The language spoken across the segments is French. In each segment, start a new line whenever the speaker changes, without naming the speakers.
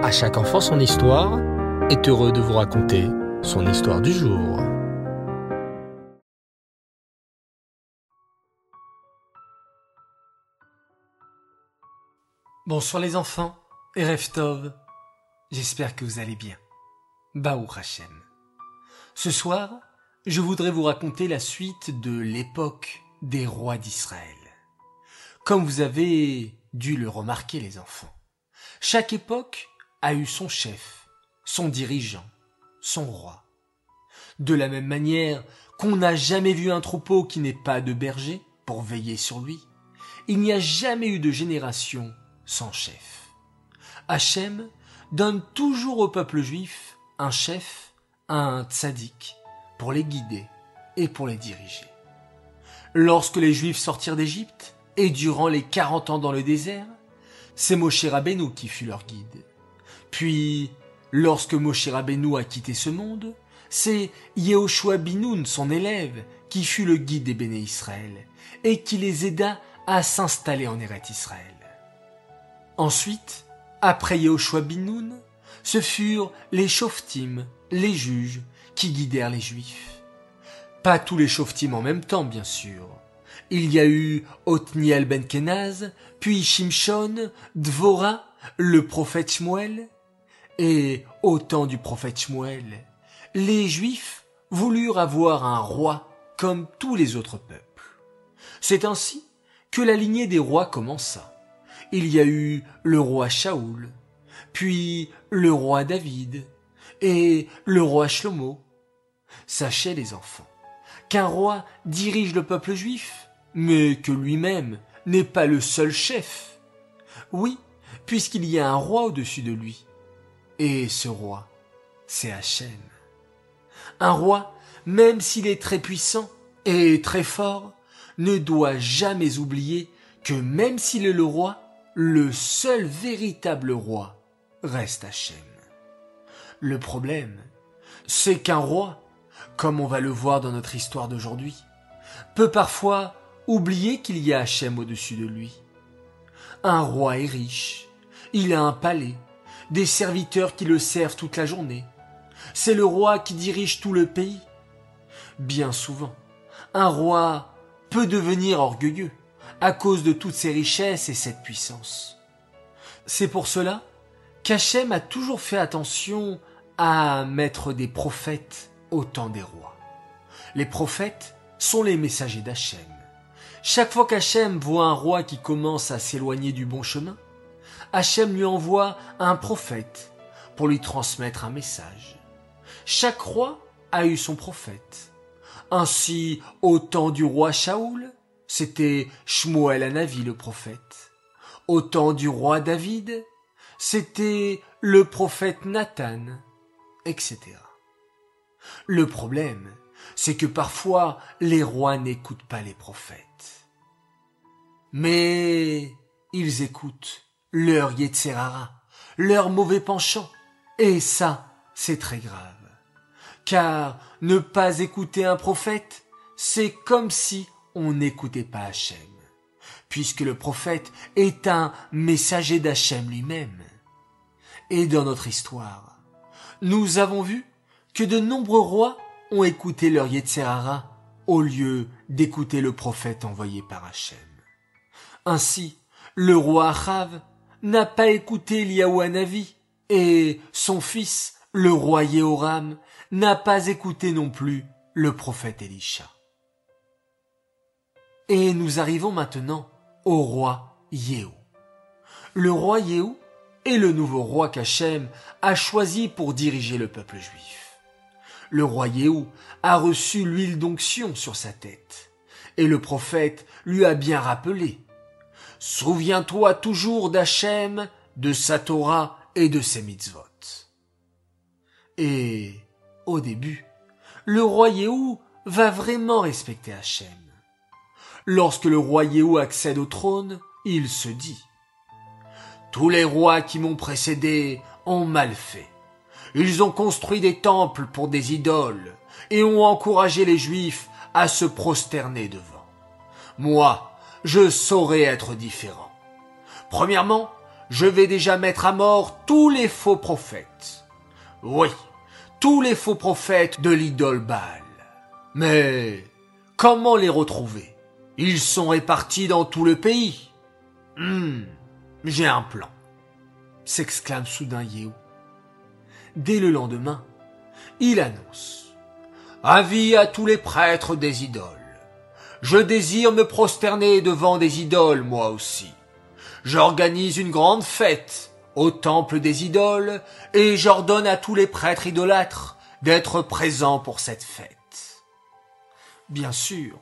À chaque enfant son histoire est heureux de vous raconter son histoire du jour.
Bonsoir les enfants et Reftov. J'espère que vous allez bien. Baou Hachem. Ce soir, je voudrais vous raconter la suite de l'époque des rois d'Israël. Comme vous avez dû le remarquer les enfants, chaque époque a eu son chef, son dirigeant, son roi. De la même manière qu'on n'a jamais vu un troupeau qui n'ait pas de berger pour veiller sur lui, il n'y a jamais eu de génération sans chef. Hachem donne toujours au peuple juif un chef, un tzaddik, pour les guider et pour les diriger. Lorsque les juifs sortirent d'Égypte, et durant les quarante ans dans le désert, c'est Moshe Rabbeinu qui fut leur guide. Puis, lorsque Moshe Rabbeinu a quitté ce monde, c'est Yehoshua Binoun, son élève, qui fut le guide des béné Israël et qui les aida à s'installer en Eretz Israël. Ensuite, après Yehoshua Binoun, ce furent les Shoftim, les juges, qui guidèrent les Juifs. Pas tous les Shoftim en même temps, bien sûr. Il y a eu Othniel ben Kenaz, puis Shimshon, Dvora, le prophète Shmuel, et au temps du prophète Shmuel, les Juifs voulurent avoir un roi comme tous les autres peuples. C'est ainsi que la lignée des rois commença. Il y a eu le roi Shaoul, puis le roi David, et le roi Shlomo. Sachez les enfants, qu'un roi dirige le peuple juif, mais que lui-même n'est pas le seul chef. Oui, puisqu'il y a un roi au-dessus de lui. Et ce roi, c'est Hachem. Un roi, même s'il est très puissant et très fort, ne doit jamais oublier que même s'il est le roi, le seul véritable roi reste Hachem. Le problème, c'est qu'un roi, comme on va le voir dans notre histoire d'aujourd'hui, peut parfois oublier qu'il y a Hachem au-dessus de lui. Un roi est riche, il a un palais, des serviteurs qui le servent toute la journée. C'est le roi qui dirige tout le pays. Bien souvent, un roi peut devenir orgueilleux à cause de toutes ses richesses et cette puissance. C'est pour cela qu'Hachem a toujours fait attention à mettre des prophètes au temps des rois. Les prophètes sont les messagers d'Hachem. Chaque fois qu'Hachem voit un roi qui commence à s'éloigner du bon chemin, Hachem lui envoie un prophète pour lui transmettre un message. Chaque roi a eu son prophète. Ainsi, au temps du roi Shaoul, c'était Shmuel Anavi le prophète. Au temps du roi David, c'était le prophète Nathan, etc. Le problème, c'est que parfois les rois n'écoutent pas les prophètes. Mais ils écoutent leur Yetzerara, leur mauvais penchant. Et ça, c'est très grave. Car ne pas écouter un prophète, c'est comme si on n'écoutait pas Hachem, puisque le prophète est un messager d'Hachem lui-même. Et dans notre histoire, nous avons vu que de nombreux rois ont écouté leur Yetzerara au lieu d'écouter le prophète envoyé par Hachem. Ainsi, le roi Achav n'a pas écouté Navi et son fils, le roi Yehoram, n'a pas écouté non plus le prophète Elisha. Et nous arrivons maintenant au roi Yehou. Le roi Yehou est le nouveau roi qu'Hachem a choisi pour diriger le peuple juif. Le roi Yehou a reçu l'huile d'onction sur sa tête, et le prophète lui a bien rappelé Souviens-toi toujours d'Hachem, de sa Torah et de ses mitzvot. Et, au début, le roi Yehou va vraiment respecter Hachem. Lorsque le roi Yehou accède au trône, il se dit Tous les rois qui m'ont précédé ont mal fait. Ils ont construit des temples pour des idoles et ont encouragé les Juifs à se prosterner devant. Moi, je saurais être différent. Premièrement, je vais déjà mettre à mort tous les faux prophètes. Oui, tous les faux prophètes de l'idole Baal. Mais comment les retrouver? Ils sont répartis dans tout le pays. Hmm, j'ai un plan, s'exclame soudain Yehou. Dès le lendemain, il annonce Avis à tous les prêtres des idoles. Je désire me prosterner devant des idoles, moi aussi. J'organise une grande fête au temple des idoles et j'ordonne à tous les prêtres idolâtres d'être présents pour cette fête. Bien sûr,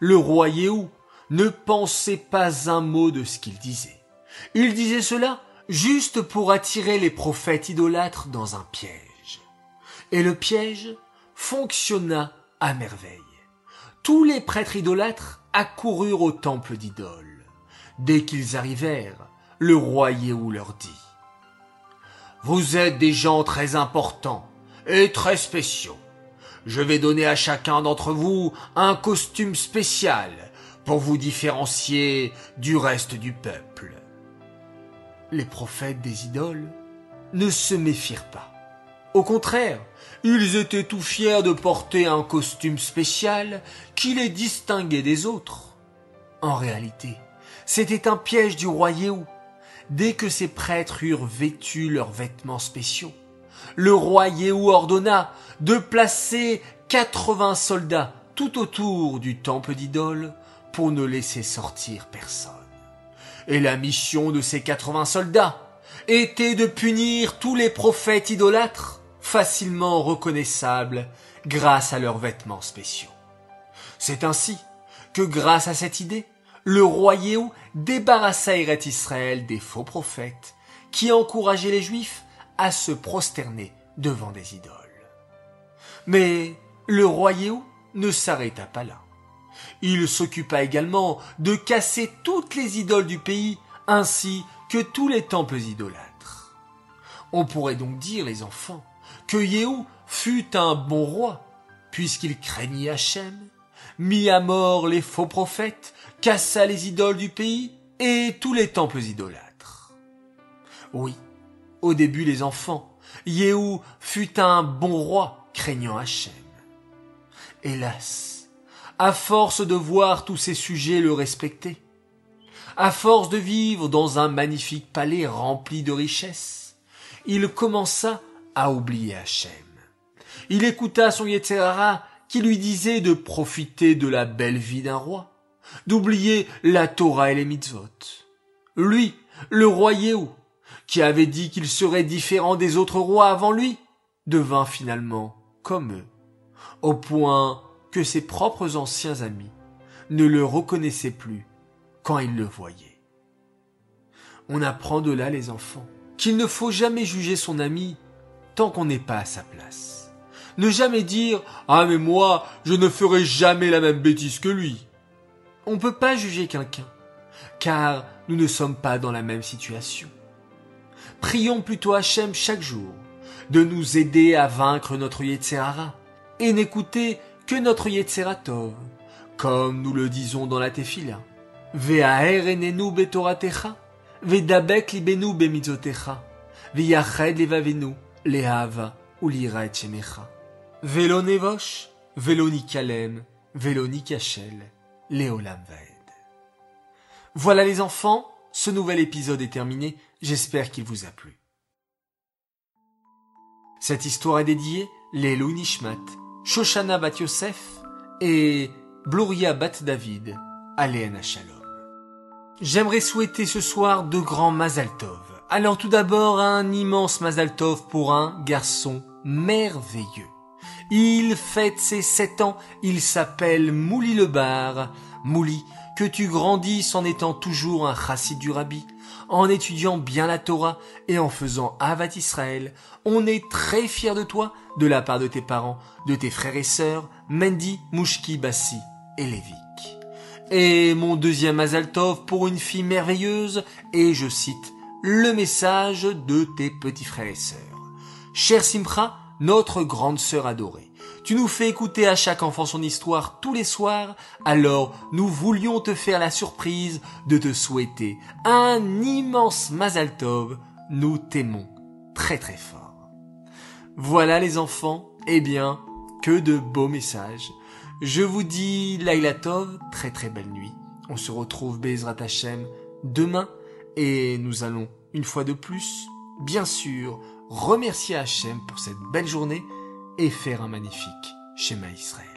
le roi Yehou ne pensait pas un mot de ce qu'il disait. Il disait cela juste pour attirer les prophètes idolâtres dans un piège. Et le piège fonctionna à merveille. Tous les prêtres idolâtres accoururent au temple d'idoles. Dès qu'ils arrivèrent, le roi Yehou leur dit Vous êtes des gens très importants et très spéciaux. Je vais donner à chacun d'entre vous un costume spécial pour vous différencier du reste du peuple. Les prophètes des idoles ne se méfirent pas. Au contraire, ils étaient tout fiers de porter un costume spécial qui les distinguait des autres. En réalité, c'était un piège du roi Yehou. Dès que ces prêtres eurent vêtu leurs vêtements spéciaux, le roi Yehou ordonna de placer 80 soldats tout autour du temple d'idole pour ne laisser sortir personne. Et la mission de ces 80 soldats était de punir tous les prophètes idolâtres facilement reconnaissables grâce à leurs vêtements spéciaux. C'est ainsi que grâce à cette idée, le roi Yehou débarrassa Eret Israël des faux prophètes qui encourageaient les Juifs à se prosterner devant des idoles. Mais le roi Yehou ne s'arrêta pas là. Il s'occupa également de casser toutes les idoles du pays ainsi que tous les temples idolâtres. On pourrait donc dire, les enfants, que Yehou fut un bon roi, puisqu'il craignit Hachem, mit à mort les faux prophètes cassa les idoles du pays et tous les temples idolâtres. Oui, au début les enfants, Yehou fut un bon roi craignant Hachem. Hélas, à force de voir tous ces sujets le respecter, à force de vivre dans un magnifique palais rempli de richesses, il commença à oublier Hachem. Il écouta son Yetzerara qui lui disait de profiter de la belle vie d'un roi, d'oublier la Torah et les mitzvot. Lui, le roi Yehou, qui avait dit qu'il serait différent des autres rois avant lui, devint finalement comme eux, au point que ses propres anciens amis ne le reconnaissaient plus quand ils le voyaient. On apprend de là, les enfants, qu'il ne faut jamais juger son ami tant qu'on n'est pas à sa place. Ne jamais dire Ah mais moi, je ne ferai jamais la même bêtise que lui on ne peut pas juger quelqu'un, car nous ne sommes pas dans la même situation. Prions plutôt Hachem chaque jour de nous aider à vaincre notre Yetzerara et n'écouter que notre Yetzeratov, comme nous le disons dans la Tefila. Ve'aher betoratecha, ve'dabek libenu bemizotecha, ve'yached levavenu, lehava ou lira et shemecha. Velo nevosh, velo nikalem, velo nikachel, Léolam Vaed. Voilà les enfants, ce nouvel épisode est terminé, j'espère qu'il vous a plu. Cette histoire est dédiée Lelou Nishmat, Shoshana Bat Yosef et Bloria Bat David, Aléana Shalom. J'aimerais souhaiter ce soir de grands Mazal Tov. Alors tout d'abord un immense Mazal Tov pour un garçon merveilleux. Il fête ses sept ans, il s'appelle Mouli le Bar. Mouli, que tu grandisses en étant toujours un chassid du rabbi, en étudiant bien la Torah et en faisant Avat Israël. On est très fiers de toi, de la part de tes parents, de tes frères et sœurs, Mendy, Mouchki, Bassi et Lévik. Et mon deuxième Azaltov pour une fille merveilleuse, et je cite, le message de tes petits frères et sœurs. Cher Simcha, notre grande sœur adorée. Tu nous fais écouter à chaque enfant son histoire tous les soirs, alors nous voulions te faire la surprise de te souhaiter un immense Mazal Tov. Nous t'aimons très très fort. Voilà les enfants, eh bien, que de beaux messages. Je vous dis Laila Tov, très très belle nuit. On se retrouve Bezrat Hashem demain et nous allons, une fois de plus, bien sûr, remercier Hachem pour cette belle journée et faire un magnifique schéma Israël.